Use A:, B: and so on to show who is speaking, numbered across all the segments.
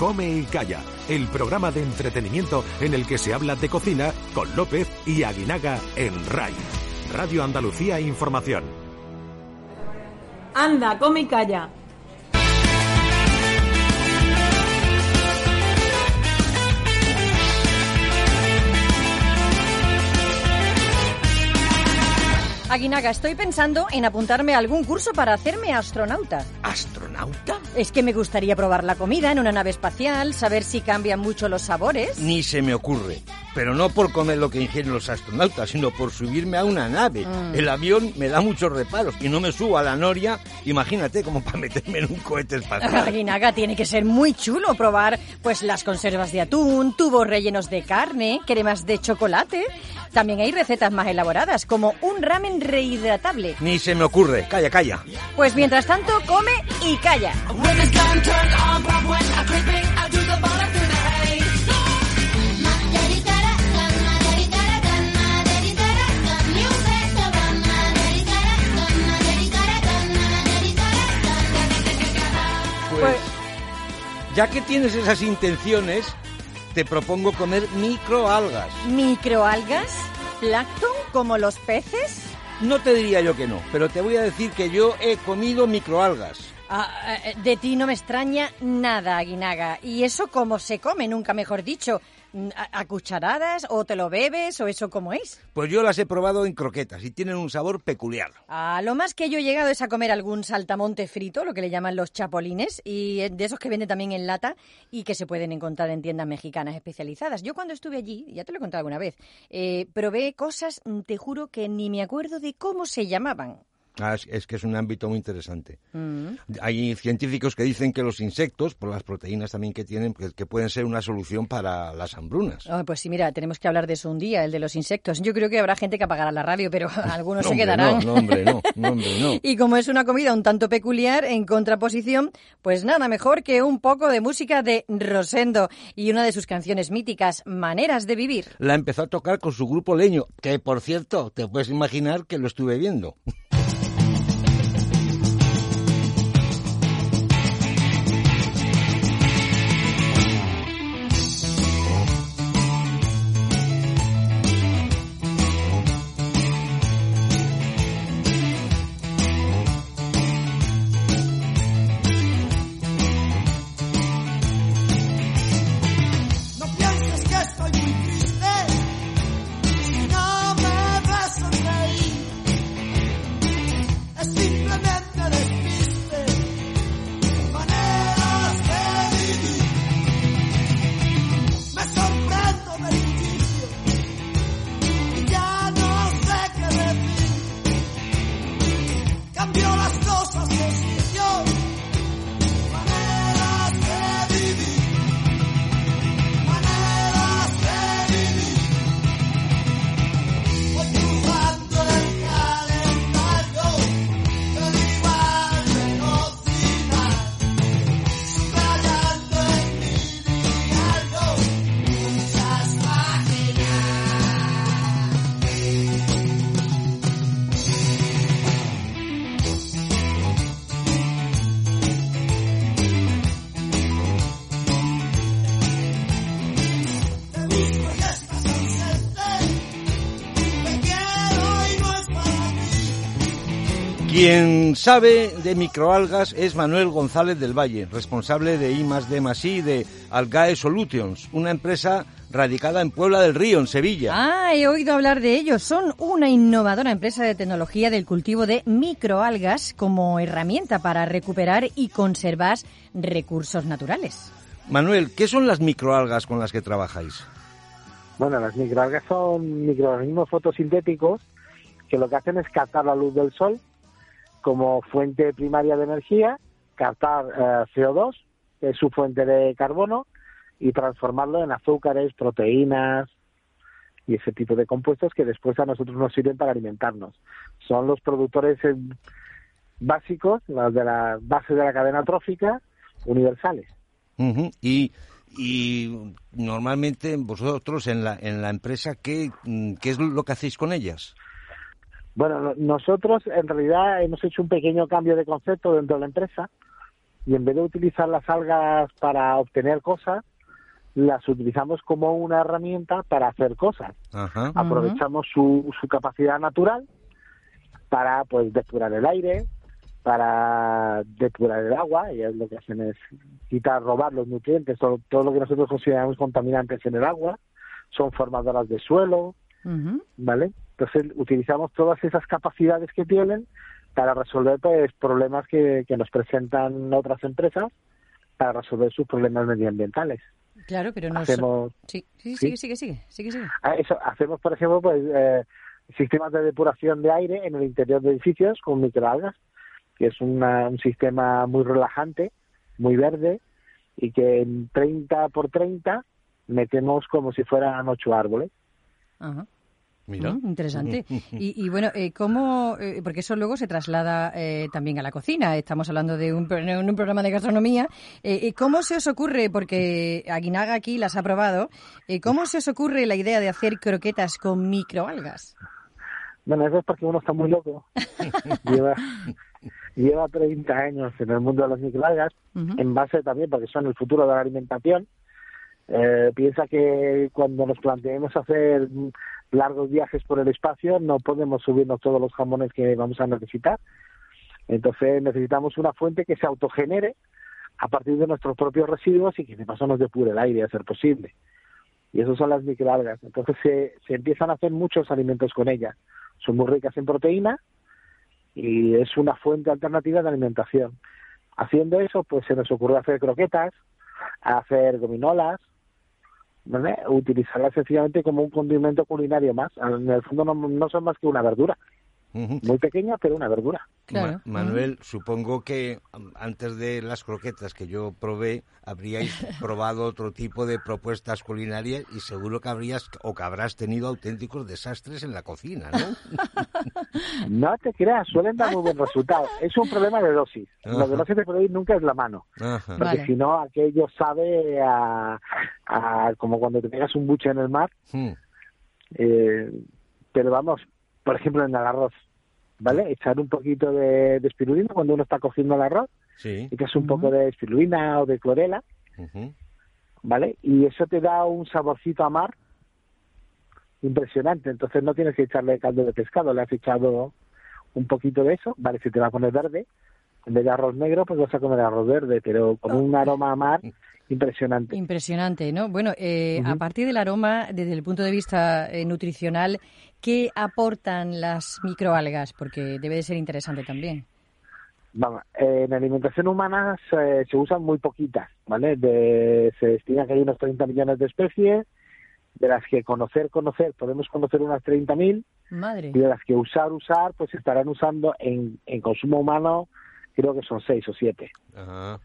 A: Come y Calla, el programa de entretenimiento en el que se habla de cocina con López y Aguinaga en RAI. Radio Andalucía Información.
B: Anda, come y calla.
C: Aguinaga, estoy pensando en apuntarme a algún curso para hacerme astronauta.
D: ¿Astronauta?
C: Es que me gustaría probar la comida en una nave espacial, saber si cambian mucho los sabores.
D: Ni se me ocurre. Pero no por comer lo que ingieren los astronautas, sino por subirme a una nave.
C: Mm.
D: El avión me da muchos reparos y no me subo a la noria, imagínate, como para meterme en un cohete espacial.
C: Aguinaga, tiene que ser muy chulo probar pues las conservas de atún, tubos rellenos de carne, cremas de chocolate. También hay recetas más elaboradas, como un ramen rehidratable.
D: Ni se me ocurre. Calla, calla.
C: Pues mientras tanto, come y calla.
D: Ya que tienes esas intenciones, te propongo comer microalgas.
C: ¿Microalgas? ¿Plancton como los peces?
D: No te diría yo que no, pero te voy a decir que yo he comido microalgas.
C: Ah, eh, de ti no me extraña nada, Aguinaga. ¿Y eso cómo se come, nunca mejor dicho? ¿A, a cucharadas o te lo bebes o eso cómo es?
D: Pues yo las he probado en croquetas y tienen un sabor peculiar.
C: Ah, lo más que yo he llegado es a comer algún saltamonte frito, lo que le llaman los chapolines, y eh, de esos que venden también en lata y que se pueden encontrar en tiendas mexicanas especializadas. Yo cuando estuve allí, ya te lo he contado alguna vez, eh, probé cosas, mm, te juro que ni me acuerdo de cómo se llamaban.
D: Ah, es, es que es un ámbito muy interesante.
C: Mm.
D: Hay científicos que dicen que los insectos, por las proteínas también que tienen, que, que pueden ser una solución para las hambrunas.
C: Oh, pues sí, mira, tenemos que hablar de eso un día, el de los insectos. Yo creo que habrá gente que apagará la radio, pero algunos
D: No,
C: se quedarán.
D: No, no, hombre, no, no, hombre, no.
C: Y como es una comida un tanto peculiar, en contraposición, pues nada mejor que un poco de música de Rosendo y una de sus canciones míticas, Maneras de Vivir.
D: La empezó a tocar con su grupo Leño, que por cierto, te puedes imaginar que lo estuve viendo. Quien sabe de microalgas es Manuel González del Valle, responsable de I I de Algae Solutions, una empresa radicada en Puebla del Río, en Sevilla.
C: Ah, he oído hablar de ellos. Son una innovadora empresa de tecnología del cultivo de microalgas como herramienta para recuperar y conservar recursos naturales.
D: Manuel, ¿qué son las microalgas con las que trabajáis?
E: Bueno, las microalgas son microorganismos fotosintéticos que lo que hacen es captar la luz del sol como fuente primaria de energía, captar eh, CO2, que es su fuente de carbono, y transformarlo en azúcares, proteínas y ese tipo de compuestos que después a nosotros nos sirven para alimentarnos. Son los productores eh, básicos, los de la base de la cadena trófica, universales.
D: Y normalmente vosotros en la, en la empresa, ¿qué, mm, ¿qué es lo que hacéis con ellas?
E: Bueno, no- nosotros en realidad hemos hecho un pequeño cambio de concepto dentro de la empresa y en vez de utilizar las algas para obtener cosas, las utilizamos como una herramienta para hacer cosas.
D: Ajá.
E: Aprovechamos su, su capacidad natural para pues depurar el aire, para depurar el agua, y es lo que hacen es quitar, robar los nutrientes, todo, todo lo que nosotros consideramos contaminantes en el agua, son formadoras de suelo. ¿vale? Entonces utilizamos todas esas capacidades que tienen para resolver pues, problemas que, que nos presentan otras empresas para resolver sus problemas medioambientales.
C: Claro, pero no...
E: Hacemos,
C: Sí, sí,
E: ¿Sí?
C: sigue, sigue, sigue, sigue.
E: Ah, eso, hacemos, por ejemplo, pues eh, sistemas de depuración de aire en el interior de edificios con microalgas, que es una- un sistema muy relajante, muy verde, y que en 30 por 30 metemos como si fueran ocho árboles.
C: Ajá.
D: Mira.
C: Mm, interesante. Y, y bueno, eh, ¿cómo? eh, porque eso luego se traslada eh, también a la cocina. Estamos hablando de un, un programa de gastronomía. Eh, eh, ¿Cómo se os ocurre, porque Aguinaga aquí las ha probado, eh, cómo se os ocurre la idea de hacer croquetas con microalgas?
E: Bueno, eso es porque uno está muy loco. lleva, lleva 30 años en el mundo de las microalgas,
C: Ujú.
E: en base también, porque son el futuro de la alimentación. Eh, piensa que cuando nos planteemos hacer largos viajes por el espacio, no podemos subirnos todos los jamones que vamos a necesitar. Entonces necesitamos una fuente que se autogenere a partir de nuestros propios residuos y que de paso nos depure el aire a ser posible. Y eso son las microalgas. Entonces se, se empiezan a hacer muchos alimentos con ellas. Son muy ricas en proteína y es una fuente alternativa de alimentación. Haciendo eso, pues se nos ocurre hacer croquetas, hacer gominolas, ¿vale? utilizarlas sencillamente como un condimento culinario más. En el fondo no son más que una verdura, Muy pequeña, pero una verdura.
C: Claro.
D: Ma- Manuel, supongo que um, antes de las croquetas que yo probé, habríais probado otro tipo de propuestas culinarias y seguro que habrías o que habrás tenido auténticos desastres en la cocina, ¿no?
E: No te creas, suelen dar muy buen resultado. Es un problema de dosis. Lo que no se te puede ir nunca es la mano.
D: Ajá.
E: Porque
C: Vale.
E: si no, aquello sabe a, a- como cuando te pegas un buche en el mar.
D: Mm.
E: Eh, pero vamos, por ejemplo, en el arroz, ¿vale? Echar un poquito de, de espirulina cuando uno está cociendo el arroz,
D: Sí.
E: echas un poco de espirulina o de clorela. ¿vale? Y eso te da un saborcito a mar impresionante. Entonces no tienes que echarle caldo de pescado, le has echado un poquito de eso, ¿vale? Se te va a poner verde. En vez de arroz negro, pues vas a comer arroz verde, pero con un aroma a mar impresionante.
C: Impresionante, ¿no? Bueno, eh, a partir del aroma, desde el punto de vista eh, nutricional, ¿qué aportan las microalgas? Porque debe de ser interesante también.
E: Vamos, eh, en alimentación humana se, se usan muy poquitas, ¿vale? De- se estima que hay unos 30 millones de especies, de las que conocer, conocer, podemos conocer unas 30.000,
C: Madre.
E: y de las que usar, usar, pues estarán usando en, en consumo humano, creo que son 6 o 7,
D: Ajá.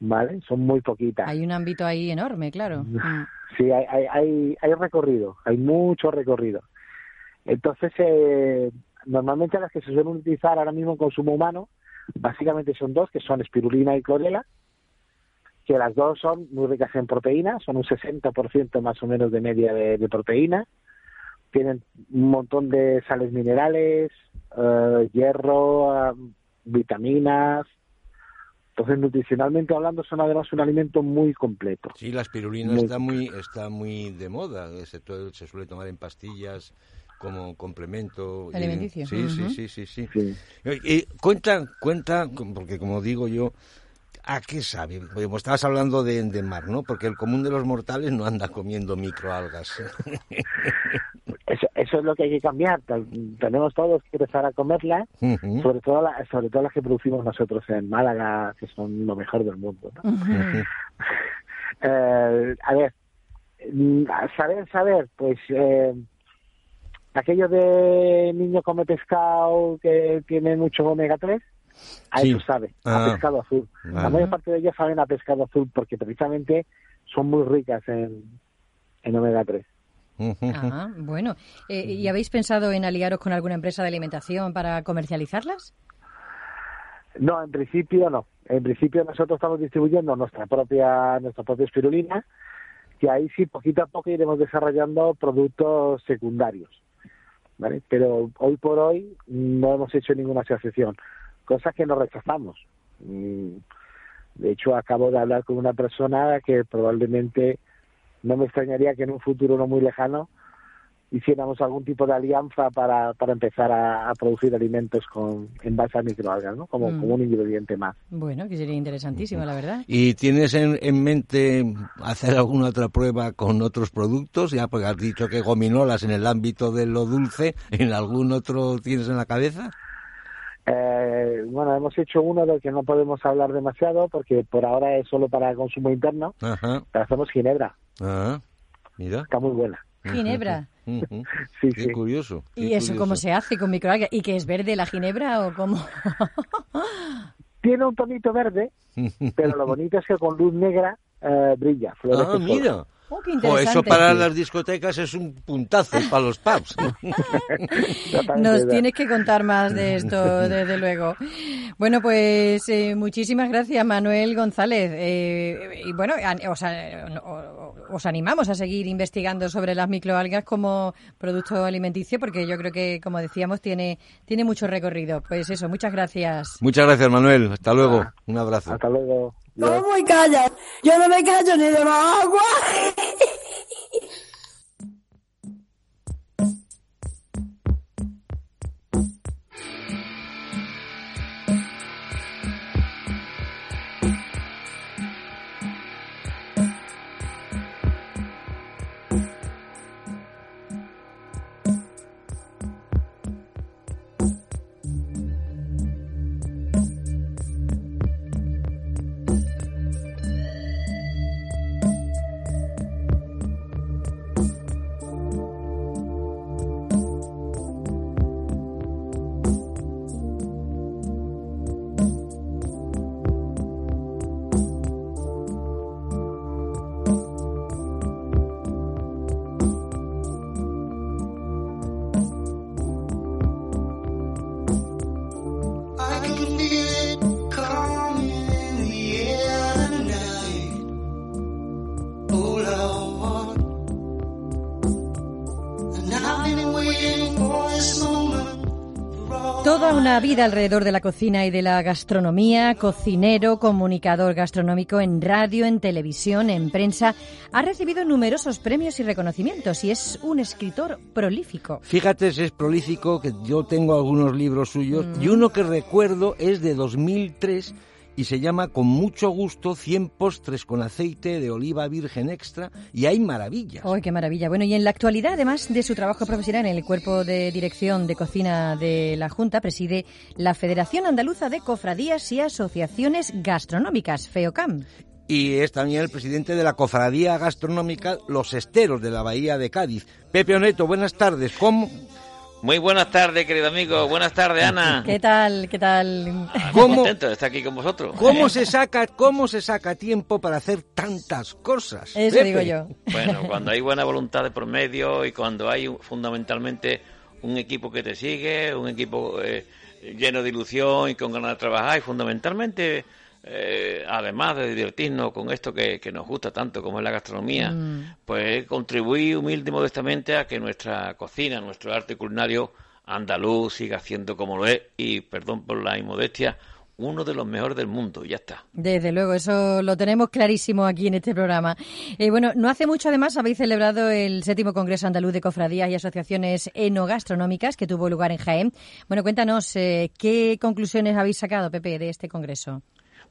E: ¿Vale? Son muy poquitas.
C: Hay un ámbito ahí enorme, claro. Mm.
E: Sí, hay, hay, hay, hay recorrido, hay mucho recorrido. Entonces, eh, normalmente las que se suelen utilizar ahora mismo en consumo humano, básicamente son dos, que son espirulina y clorela, que las dos son muy ricas en proteína, son un 60% más o menos de media de, de proteína, tienen un montón de sales minerales, eh, hierro, ah, vitaminas. Entonces, nutricionalmente hablando, son además un alimento muy completo.
D: Sí, la espirulina
E: Muy-
D: está muy está muy de moda. Se, se suele tomar en pastillas como complemento. y-
C: Alimenticio.
D: Sí, sí,
C: Ujú.
D: sí, sí, sí.
E: Sí.
D: Y, y cuenta, cuenta, porque como digo yo, ¿a qué sabe? Como estabas hablando de, de mar, ¿no? Porque el común de los mortales no anda comiendo microalgas.
E: Eso, es lo que hay que cambiar. Tenemos todos que empezar a comerlas,
D: Ujú.
E: sobre todo la- sobre todo las que producimos nosotros en Málaga, que son lo mejor del mundo. ¿no? Eh, a ver, mm, saber, saber, pues eh, aquello de niño come pescado que tiene mucho omega 3, a
D: Sí.
E: eso sabe,
D: Ah.
E: a pescado azul. La mayor parte de ellas saben a pescado azul porque precisamente son muy ricas en, en omega 3.
C: Ah, bueno. Eh, ¿Y habéis pensado en aliaros con alguna empresa de alimentación para comercializarlas?
E: No, en principio no. En principio nosotros estamos distribuyendo nuestra propia nuestra propia espirulina, que ahí sí poquito a poco iremos desarrollando productos secundarios. ¿vale? Pero hoy por hoy no hemos hecho ninguna asociación, cosa que no rechazamos. Mm, De hecho, acabo de hablar con una persona que probablemente no me extrañaría que en un futuro no muy lejano hiciéramos algún tipo de alianza para, para empezar a, a producir alimentos con en base a microalgas, ¿no? Como,
C: Mm.
E: como un ingrediente más.
C: Bueno, que sería interesantísimo, la verdad.
D: ¿Y tienes en, en mente hacer alguna otra prueba con otros productos? Ya porque has dicho que gominolas en el ámbito de lo dulce, ¿en algún otro tienes en la cabeza?
E: Eh, bueno, hemos hecho uno del que no podemos hablar demasiado porque por ahora es solo para consumo interno,
D: Ajá.
E: pero hacemos ginebra,
D: Ah, mira.
E: está muy buena.
C: Ginebra.
E: Sí,
D: Qué
E: sí.
D: curioso. qué
C: ¿Y eso cómo
D: curioso.
C: se hace con microalgas? ¿Y que es verde la ginebra o cómo?
E: Tiene un tonito verde, pero lo bonito es que con luz negra eh, brilla. florece
D: Ah, mira.
C: Oh, qué
D: Jo,
C: interesante.
D: eso para las discotecas es un puntazo para los pubs.
C: Nos tienes que contar más de esto, desde luego. Bueno, pues eh, muchísimas gracias, Manuel González. Eh, y bueno, an- os, o- os animamos a seguir investigando sobre las microalgas como producto alimenticio, porque yo creo que, como decíamos, tiene, tiene mucho recorrido. Pues eso, muchas gracias.
D: Muchas gracias, Manuel. Hasta luego. Un abrazo.
E: Hasta luego.
F: ¿Cómo y calla? Yo no me callo ni de agua.
C: una vida alrededor de la cocina y de la gastronomía, cocinero, comunicador gastronómico en radio, en televisión, en prensa, ha recibido numerosos premios y reconocimientos y es un escritor prolífico.
D: Fíjate si es prolífico, que yo tengo algunos libros suyos, y uno que recuerdo es de 2003 y se llama Con mucho gusto 100 postres con aceite de oliva virgen extra y hay maravillas.
C: ¡Ay, qué maravilla! Bueno, y en la actualidad, además de su trabajo profesional en el cuerpo de dirección de cocina de la Junta, preside la Federación Andaluza de Cofradías y Asociaciones Gastronómicas, FEOCAM.
D: Y es también el presidente de la cofradía gastronómica Los Esteros de la Bahía de Cádiz. Pepe Oneto, buenas tardes. ¿Cómo,
G: Muy buenas tardes, querido amigo. Buenas tardes, Ana.
C: ¿Qué tal? ¿Qué tal?
D: ¿Cómo?
G: Contento de estar aquí con vosotros.
D: cómo se saca, cómo se saca tiempo para hacer tantas cosas?
C: Eso
D: Pepe?
C: digo yo.
G: Bueno, cuando hay buena voluntad de por medio y cuando hay un- fundamentalmente un equipo que te sigue, un equipo eh, lleno de ilusión y con ganas de trabajar y fundamentalmente, eh, además de divertirnos con esto que, que nos gusta tanto como es la gastronomía, pues contribuir humilde y modestamente a que nuestra cocina, nuestro arte culinario andaluz siga siendo como lo es y, perdón por la inmodestia, uno de los mejores del mundo. Ya está.
C: Desde luego, eso lo tenemos clarísimo aquí en este programa. Eh, bueno, no hace mucho además habéis celebrado el séptimo Congreso Andaluz de Cofradías y Asociaciones Enogastronómicas que tuvo lugar en Jaén. Bueno, cuéntanos, eh, ¿qué conclusiones habéis sacado, Pepe, de este Congreso?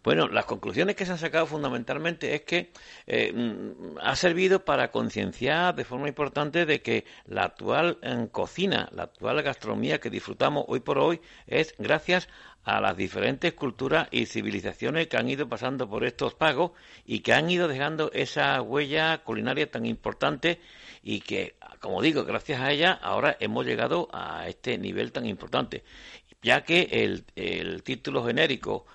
G: Bueno, las conclusiones que se han sacado fundamentalmente es que eh, mm, ha servido para concienciar de forma importante de que la actual eh, cocina, la actual gastronomía que disfrutamos hoy por hoy es gracias a las diferentes culturas y civilizaciones que han ido pasando por estos pagos y que han ido dejando esa huella culinaria tan importante y que, como digo, gracias a ella ahora hemos llegado a este nivel tan importante, ya que el, título genérico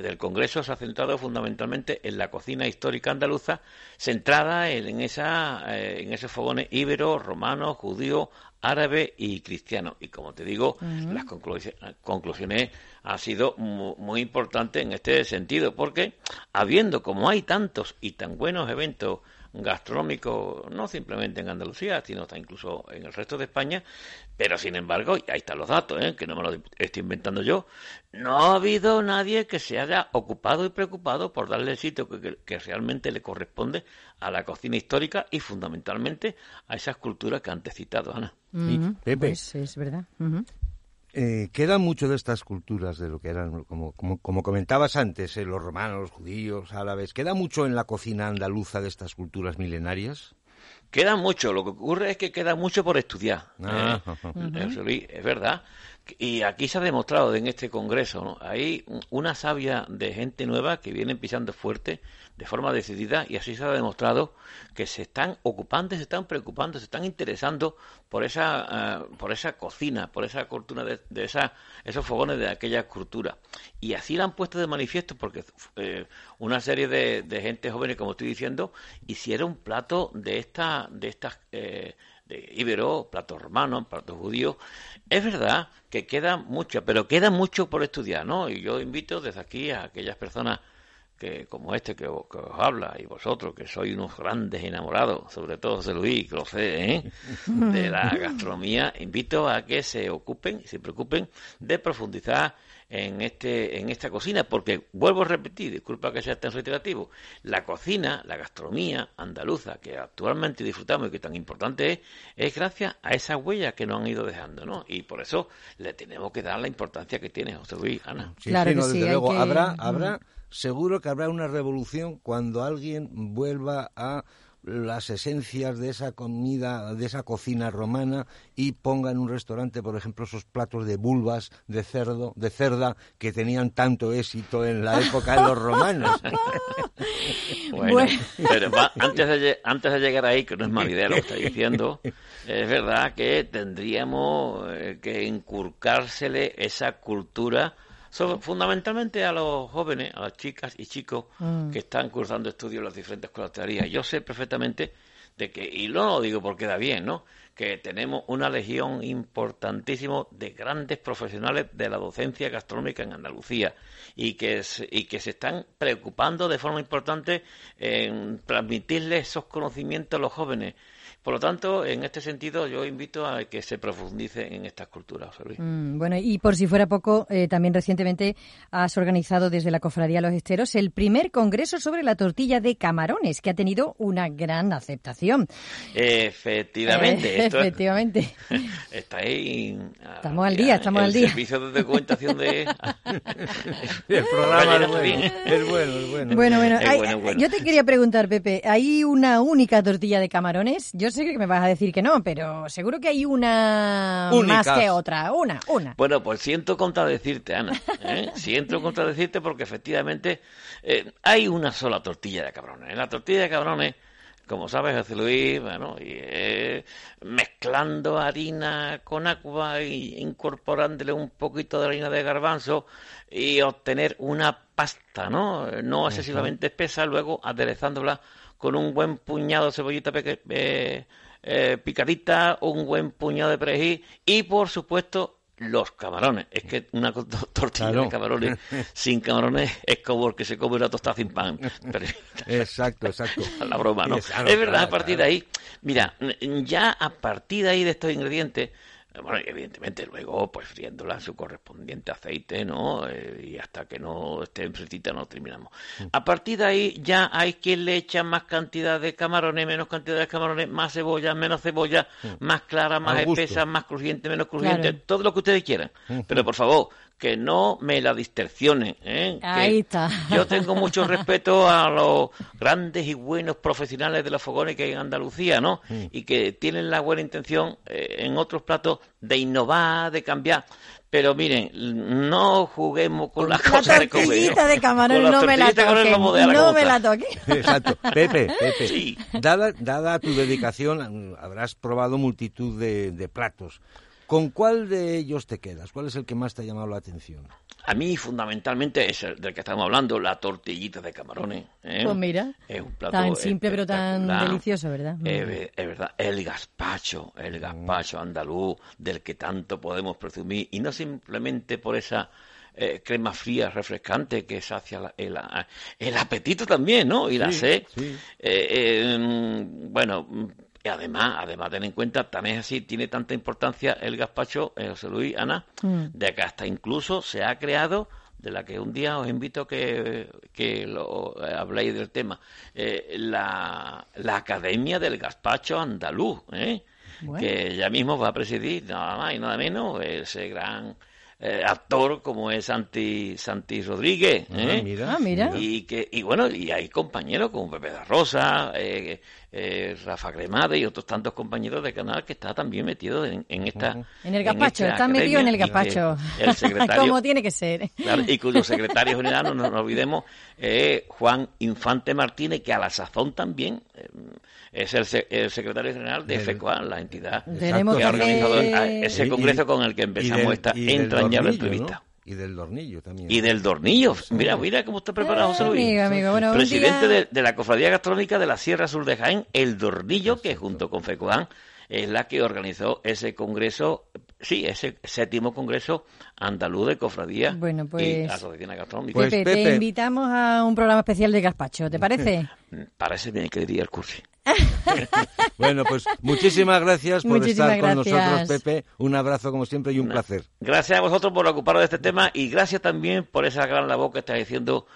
G: del Congreso se ha centrado fundamentalmente en la cocina histórica andaluza, centrada en, esa, eh, en esos fogones íberos, romanos, judíos, árabes y cristianos. Y como te digo, las conclu- conclusiones ha sido mu- muy importante en este sentido, porque habiendo como hay tantos y tan buenos eventos gastronómicos, no simplemente en Andalucía, sino hasta incluso en el resto de España, pero sin embargo, y ahí están los datos, ¿eh? que no me los estoy inventando yo, no ha habido nadie que se haya ocupado y preocupado por darle el sitio que, que- que realmente le corresponde a la cocina histórica y fundamentalmente a esas culturas que antes citado, Ana.
C: Ujú,
D: Pepe.
C: Pues es verdad.
D: Eh, queda mucho de estas culturas, de lo que eran, como, como, como comentabas antes, eh, los romanos, los judíos, árabes, ¿queda mucho en la cocina andaluza de estas culturas milenarias?
G: Queda mucho, lo que ocurre es que queda mucho por estudiar.
D: Ah,
G: ¿eh? José Luis, es verdad. Y aquí se ha demostrado en este congreso. Hay una savia de gente nueva que viene pisando fuerte de forma decidida y así se ha demostrado que se están ocupando, se están preocupando, se están interesando por esa, ah, por esa cocina, por esa cultura de, de esa, esos fogones de aquella cultura. Y así la han puesto de manifiesto porque eh, una serie de, gente joven, como estoy diciendo, hicieron un plato de esta, de estas eh, de íbero, platos romanos, platos judíos. Es verdad que queda mucho, pero queda mucho por estudiar, ¿no? Y yo invito desde aquí a aquellas personas que como este que, os- habla y vosotros que sois unos grandes enamorados, sobre todo José Luis, que lo ¿eh? de la gastronomía, invito a que se ocupen, se preocupen de profundizar en este en esta cocina, porque vuelvo a repetir, disculpa que sea tan reiterativo, la cocina, la gastronomía andaluza que actualmente disfrutamos y que tan importante es, es gracias a esas huellas que nos han ido dejando, ¿no? Y por eso le tenemos que dar la importancia que tiene José Luis, Ana.
D: Sí,
C: Claro
D: sí, no, desde luego.
C: que-
D: Habrá, habrá, seguro que habrá una revolución cuando alguien vuelva a las esencias de esa comida, de esa cocina romana y ponga en un restaurante, por ejemplo, esos platos de bulbas de cerdo, de cerda que tenían tanto éxito en la época de los romanos.
G: Bueno,
C: Bueno.
G: pero va- antes, de, lle- antes de llegar ahí, que no es mala idea lo que está diciendo, es verdad que tendríamos eh, que inculcársele esa cultura, sobre- fundamentalmente a los jóvenes, a las chicas y chicos
C: Mm.
G: que están cursando estudios en las diferentes colaterías. Yo sé perfectamente de que, y no lo digo porque da bien, ¿no? que tenemos una legión importantísima de grandes profesionales de la docencia gastronómica en Andalucía y que, y que se están preocupando de forma importante en transmitirles esos conocimientos a los jóvenes. Por lo tanto, en este sentido, yo invito a que se profundice en estas culturas, José Luis.
C: Mm, Bueno, y por si fuera poco, eh, también recientemente has organizado desde la Cofradía Los Esteros el primer congreso sobre la tortilla de camarones, que ha tenido una gran aceptación.
G: Efectivamente,
C: Eh,
G: esto es-
C: efectivamente.
G: está ahí. ah,
C: Estamos al día, estamos
G: el
C: al día.
G: servicio de documentación de.
D: El programa es bueno,
G: bien.
D: es bueno, es bueno.
C: Bueno, bueno,
G: Es
C: hay-
G: bueno, es bueno.
C: yo te quería preguntar, Pepe, ¿hay una única tortilla de camarones? Yo sé que me vas a decir que no, pero seguro que hay una
D: Únicas.
C: más que otra. Una, una.
G: Bueno, pues siento contradecirte, Ana. ¿eh? Siento contradecirte porque efectivamente eh, hay una sola tortilla de cabrones. La tortilla de cabrones, como sabes, José Luis, bueno, y, eh, mezclando harina con agua y incorporándole un poquito de harina de garbanzo y obtener una pasta, ¿no? No excesivamente espesa, luego aderezándola con un buen puñado de cebollita peque- eh, eh, picadita, un buen puñado de perejil y, por supuesto, los camarones. Es que una tortilla
D: Claro.
G: de camarones sin camarones es como el que se come una tostada sin pan. Pero-
D: Exacto, exacto.
G: la broma, ¿no?
D: Es-
G: verdad,
D: claro,
G: a partir
D: claro.
G: de ahí, mira, ya a partir de ahí de estos ingredientes, bueno, evidentemente luego, pues friéndola en su correspondiente aceite, ¿no? Eh, y hasta que no esté fritita no terminamos.
D: Mm.
G: A partir de ahí ya hay quien le echa más cantidad de camarones, menos cantidad de camarones, más cebolla, menos cebolla, más clara, más
D: Mm.
G: Espesa, más crujiente, menos crujiente,
C: Claro.
G: todo lo que ustedes quieran. Pero por favor, que no me la distorsionen, ¿eh? Que
C: Ahí está.
G: Yo tengo mucho respeto a los grandes y buenos profesionales de los fogones que hay en Andalucía, ¿no? Y que tienen la buena intención eh, en otros platos de innovar, de cambiar. Pero miren, no juguemos con las
C: La
G: cosas de comer.
C: de camarón no me la
G: dejar
C: No me la
G: está.
C: toques.
D: Exacto. Pepe, Pepe,
G: Sí.
D: dada, dada tu dedicación, habrás probado multitud de, de platos. ¿Con cuál de ellos te quedas? ¿Cuál es el que más te ha llamado la atención?
G: A mí, fundamentalmente, es el del que estamos hablando, la tortillita de camarones. ¿eh?
C: Pues mira,
G: Es un plato
C: tan simple pero tan delicioso, ¿verdad?
G: Es, ve- es verdad, el gazpacho, el gazpacho andaluz, del que tanto podemos presumir, y no simplemente por esa eh, crema fría, refrescante, que sacia la- el, el apetito también, ¿no? Y la sed.
D: sí.
G: Eh, eh, mm, bueno, mm, y además, además ten en cuenta, también es así, tiene tanta importancia el gazpacho, eh, José Luis, Ana,
C: Mm.
G: de que hasta incluso se ha creado, de la que un día os invito que, que lo eh, habléis del tema, eh, la, la Academia del Gazpacho Andaluz, ¿eh?
C: Bueno.
G: que ya mismo va a presidir nada más y nada menos ese gran eh, actor como es Santi, Santi Rodríguez. ¿eh?
D: Ah, mira,
C: Ah, mira.
G: Y que y bueno, y hay compañeros como Pepe da Rosa, eh, eh, Rafa Cremade y otros tantos compañeros de canal que está también metido en, en esta
C: En el gazpacho,
G: esta
C: está metido en el gazpacho.
G: El secretario
C: Como tiene que ser.
G: Claro, y cuyo secretario general, no nos olvidemos, es Juan Infante Martínez, que a la sazón también eh, es el, se- el secretario general de
D: Del-
G: FECOA, la entidad
C: Tenemos
G: que ha organizado ese
D: Y- y-
G: congreso con el que
D: y
G: empezamos
D: del-
G: esta entrañable entrevista.
D: ¿no? Y del Dornillo también.
G: Y del Dornillo. Mira, mira cómo está preparado José Luis.
C: Amigo, amigo, bueno, un
G: Presidente
C: día-
G: de, de la Cofradía Gastronómica de la Sierra Sur de Jaén, el Dornillo, que junto con FECOAN es la que organizó ese congreso, sí, ese séptimo congreso andaluz de cofradía
C: Bueno,
G: y
C: pues-
G: asociaciones gastronómicas.
D: Pues,
C: Pepe, te invitamos a un programa especial de gazpacho, ¿te parece?
G: Para ese tiene que ir al cursi.
D: Bueno, pues muchísimas gracias por
C: Muchísimas
D: estar con
C: gracias.
D: nosotros, Pepe. Un abrazo como siempre y un placer.
G: Gracias a vosotros por ocuparos de este tema y gracias también por esa gran labor que estáis diciendo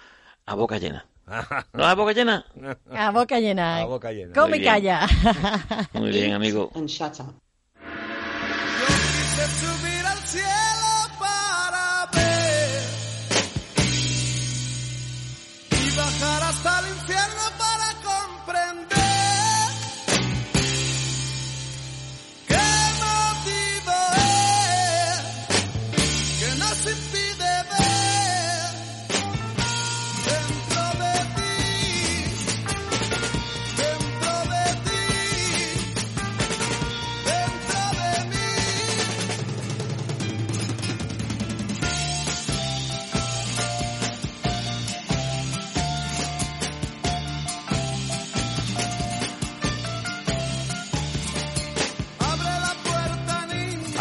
G: a boca llena. ¿No a boca llena?
C: A boca llena.
D: A boca llena.
C: Come y calla.
G: Muy bien, amigo.
F: and shut up.
B: Yo quise subir al cielo para ver y bajar hasta el infierno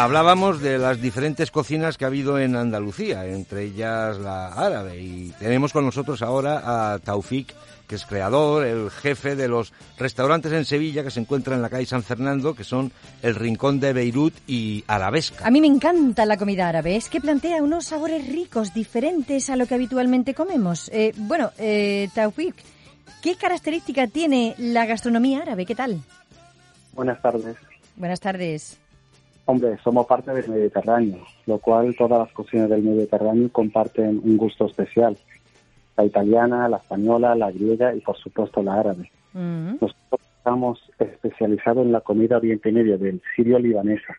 D: Hablábamos de las diferentes cocinas que ha habido en Andalucía, entre ellas la árabe. Y tenemos con nosotros ahora a Taufik, que es creador, el jefe de los restaurantes en Sevilla que se encuentran en la calle San Fernando, que son el Rincón de Beirut y Arabesca.
C: A mí me encanta la comida árabe, es que plantea unos sabores ricos, diferentes a lo que habitualmente comemos. Eh, bueno, eh, Taufik, ¿qué característica tiene la gastronomía árabe? ¿Qué tal?
H: Buenas tardes.
C: Buenas tardes.
H: Hombre, somos parte del Mediterráneo, lo cual todas las cocinas del Mediterráneo comparten un gusto especial. La italiana, la española, la griega y por supuesto la árabe.
C: Mm.
H: Nosotros estamos especializados en la comida oriente medio del sirio-libanesa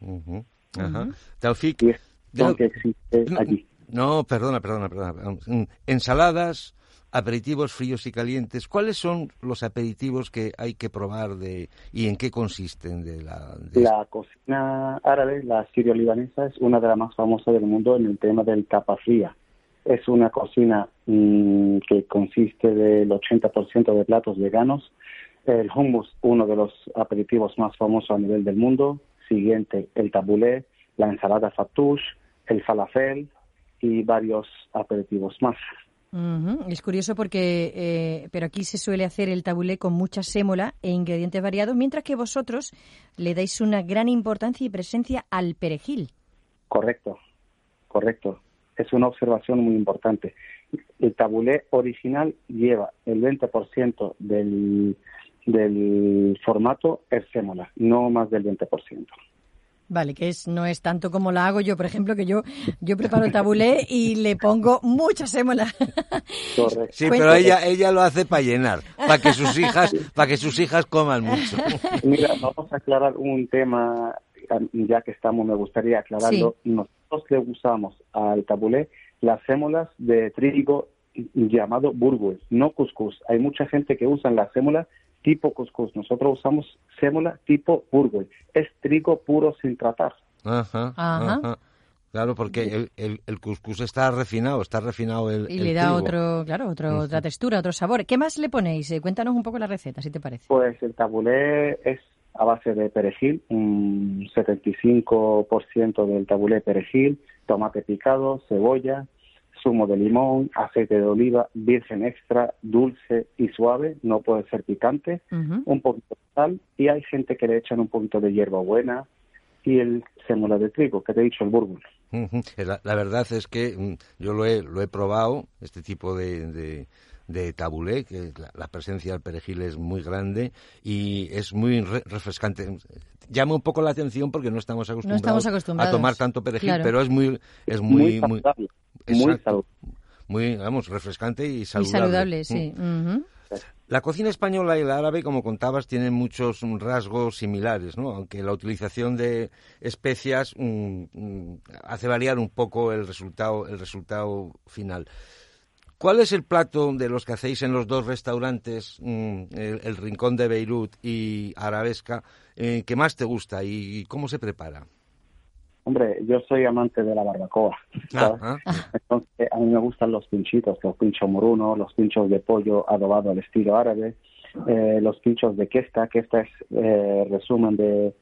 D: Ujú, ajá. Taufik,
H: y es
D: lo-
H: que existe
D: no,
H: allí.
D: no, perdona, perdona, perdona. Mm, Ensaladas, aperitivos fríos y calientes. ¿Cuáles son los aperitivos que hay que probar de y en qué consisten de la
H: cocina árabe, la sirio-libanesa, es una de las más famosas del mundo en el tema del tapa fría. Es una cocina mm, que consiste del 80% de platos veganos. El hummus, uno de los aperitivos más famosos a nivel del mundo. Siguiente, el tabulé, la ensalada fattoush, el falafel y varios aperitivos más.
C: Es curioso porque, eh, pero aquí se suele hacer el tabulé con mucha sémola e ingredientes variados, mientras que vosotros le dais una gran importancia y presencia al perejil.
H: Correcto, correcto. Es una observación muy importante. El tabulé original lleva el 20% del, del formato es sémola, no más del 20%.
C: Vale, que es, no es tanto como la hago yo, por ejemplo, que yo, yo preparo el tabulé y le pongo mucha sémola.
H: Correcto.
D: Sí, pero ella ella lo hace para llenar, para que sus hijas para que sus hijas coman mucho.
H: Mira, vamos a aclarar un tema, ya que estamos, me gustaría aclararlo. Nosotros le usamos al tabulé las sémolas de trigo llamado burgul, no cuscús. Hay mucha gente que usa la sémola tipo cuscús. Nosotros usamos sémola tipo burgul. Es trigo puro sin tratar.
D: Ajá,
C: Ajá.
D: ajá. Claro, porque el, el, el cuscús está refinado, está refinado el
C: Y
D: el
C: le da
D: trigo.
C: otro, claro, otro, otra textura, otro sabor. ¿Qué más le ponéis? Eh, cuéntanos un poco la receta, si te parece.
H: Pues el tabulé es a base de perejil, un 75% del tabulé perejil, tomate picado, cebolla, zumo de limón, aceite de oliva, virgen extra, dulce y suave, no puede ser picante, un poquito de sal y hay gente que le echan un poquito de hierbabuena y el sémola de trigo, que te he dicho, el búrgulo.
D: Ujú. La, la verdad es que mm, yo lo he, lo he probado, este tipo de, de, de tabulé, que la, la presencia del perejil es muy grande y es muy re- refrescante. Llama un poco la atención porque no estamos acostumbrados,
C: estamos acostumbrados,
D: a tomar tanto perejil,
C: claro.
D: pero es muy, es
H: Muy
D: muy, muy,
H: muy saludable.
D: muy, vamos, refrescante y
C: Y
D: saludable.
C: sí.
D: Mm. La cocina española y la árabe, como contabas, tienen muchos rasgos similares, ¿no? Aunque la utilización de especias mm, hace variar un poco el resultado, el resultado final. ¿Cuál es el plato de los que hacéis en los dos restaurantes, el, el Rincón de Beirut y Arabesca, eh, que más te gusta y cómo se prepara?
H: Hombre, yo soy amante de la barbacoa, ¿sabes?
D: Ah,
H: Entonces, a mí me gustan los pinchitos, los pinchos moruno, los pinchos de pollo adobado al estilo árabe, eh, los pinchos de questa, que esta es eh, resumen de,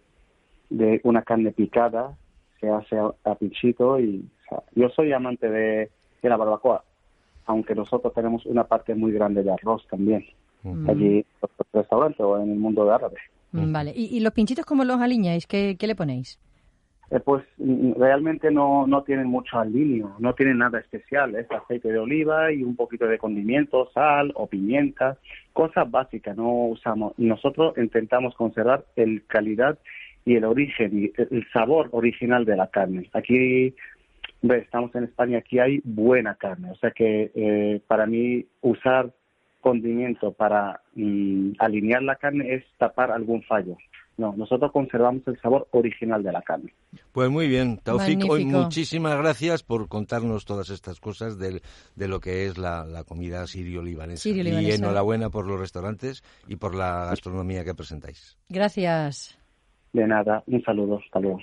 H: de una carne picada, se hace a, a pinchito y o sea, yo soy amante de, de la barbacoa, aunque nosotros tenemos una parte muy grande de arroz también, allí en los restaurantes o en el mundo de árabe.
C: Mm, Vale. ¿Y, y los pinchitos cómo los aliñáis? ¿Qué, qué le ponéis?
H: Eh, pues mm, realmente no, no tienen mucho alineo, no tienen nada especial, es aceite de oliva y un poquito de condimento, sal o pimienta, cosas básicas, no usamos. Nosotros intentamos conservar el calidad y el origen y el sabor original de la carne. Aquí, estamos en España, aquí hay buena carne, o sea que eh, para mí usar condimento para mm, alinear la carne es tapar algún fallo. No, nosotros conservamos el sabor original de la carne.
D: Pues muy bien, Taufik, hoy muchísimas gracias por contarnos todas estas cosas del- de lo que es la, la comida sirio-libanesa.
C: Sirio-libanesa.
D: Y enhorabuena por los restaurantes y por la gastronomía que presentáis.
C: Gracias.
H: De nada, un saludo, hasta luego.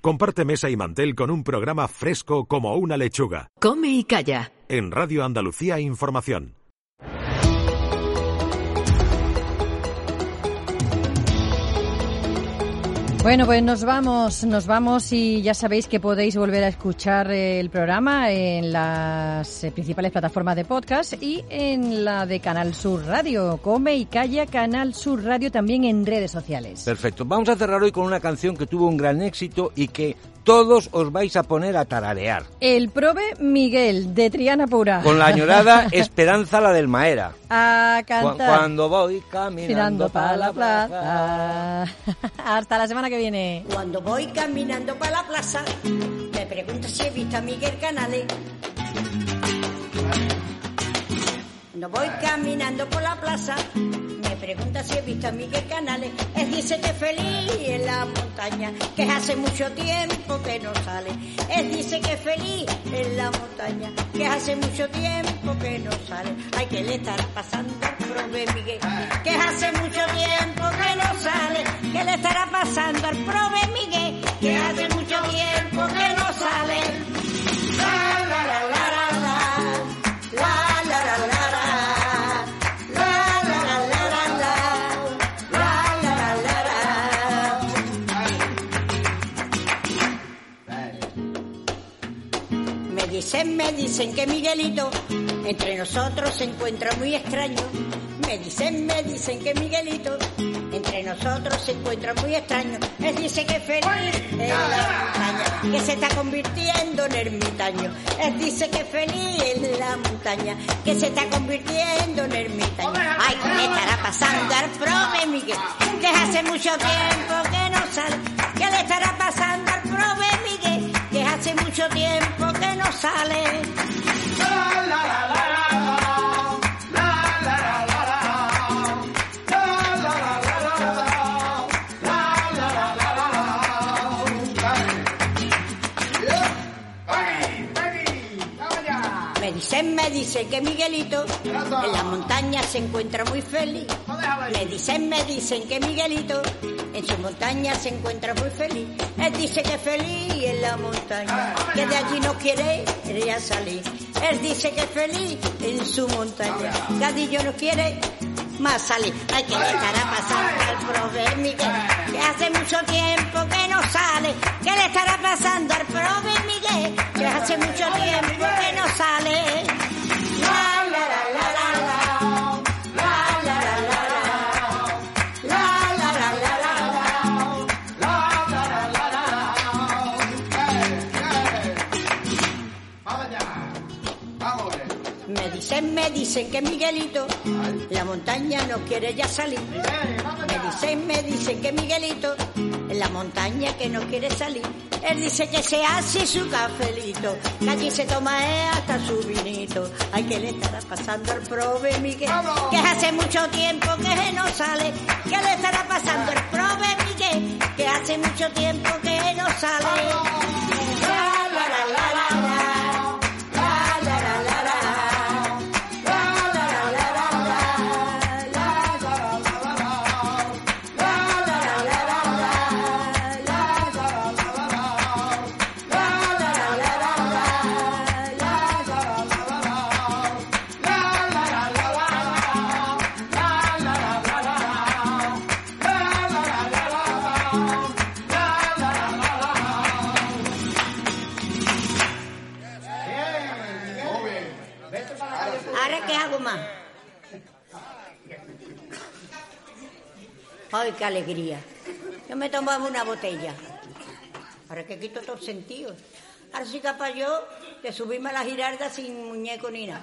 A: Comparte mesa y mantel con un programa fresco como una lechuga.
I: Come y calla.
A: En Radio Andalucía Información.
C: Bueno, pues nos vamos, nos vamos y ya sabéis que podéis volver a escuchar el programa en las principales plataformas de podcast y en la de Canal Sur Radio. Come y calla Canal Sur Radio también en redes sociales.
D: Perfecto. Vamos a cerrar hoy con una canción que tuvo un gran éxito y que todos os vais a poner a tararear.
C: El Prove Miguel de Triana Pura.
D: Con la añorada Esperanza la del Maera.
C: A
D: Cu-
C: cantar.
D: Cuando voy caminando
C: para la plaza. Hasta la semana que viene.
J: Cuando voy caminando para la plaza, me pregunto si he visto a Miguel Canales. Cuando voy caminando por la plaza, me pregunta si he visto a Miguel Canales. Él dice que feliz en la montaña, que hace mucho tiempo que no sale. Él dice que feliz en la montaña, que hace mucho tiempo que no sale. Hay que le estará pasando al prove Miguel, que hace mucho tiempo que no sale. Que le estará pasando al prove Miguel, que hace mucho tiempo que no sale. La, la, la. Me dicen, me dicen que Miguelito entre nosotros se encuentra muy extraño. Me dicen, me dicen que Miguelito entre nosotros se encuentra muy extraño. Él dice que feliz en la montaña, que se está convirtiendo en ermitaño. Él dice que feliz en la montaña, que se está convirtiendo en ermitaño. Ay, ¿qué le estará pasando al prove Miguel? Que hace mucho tiempo que no sale. ¿Qué le estará pasando mucho tiempo que no sale. Dicen, me dicen que Miguelito en la montaña se encuentra muy feliz. Me dicen, me dicen que Miguelito en su montaña se encuentra muy feliz. Él dice que feliz en la montaña, que de allí no quiere ya salir. Él dice que feliz en su montaña, Gadillo no quiere más sale. Ay, que le estará pasando al prove Miguel, que hace mucho tiempo que no sale. ¿Qué le estará pasando al prove Miguel, que hace mucho tiempo que no sale? Me dicen, me dicen que Miguelito, la montaña no quiere ya salir. Me dicen, me dicen que Miguelito, en la montaña que no quiere salir. Él dice que se hace su cafelito, que allí se toma hasta su vinito. Ay, que le estará pasando al prove Miguel, que hace mucho tiempo que no sale. ¿Qué le estará pasando al prove Miguel, que hace mucho tiempo que no sale? Alegría. Yo me tomaba una botella. Ahora que quito todo el sentido. Ahora sí capaz yo de subirme a la girarda sin muñeco ni nada.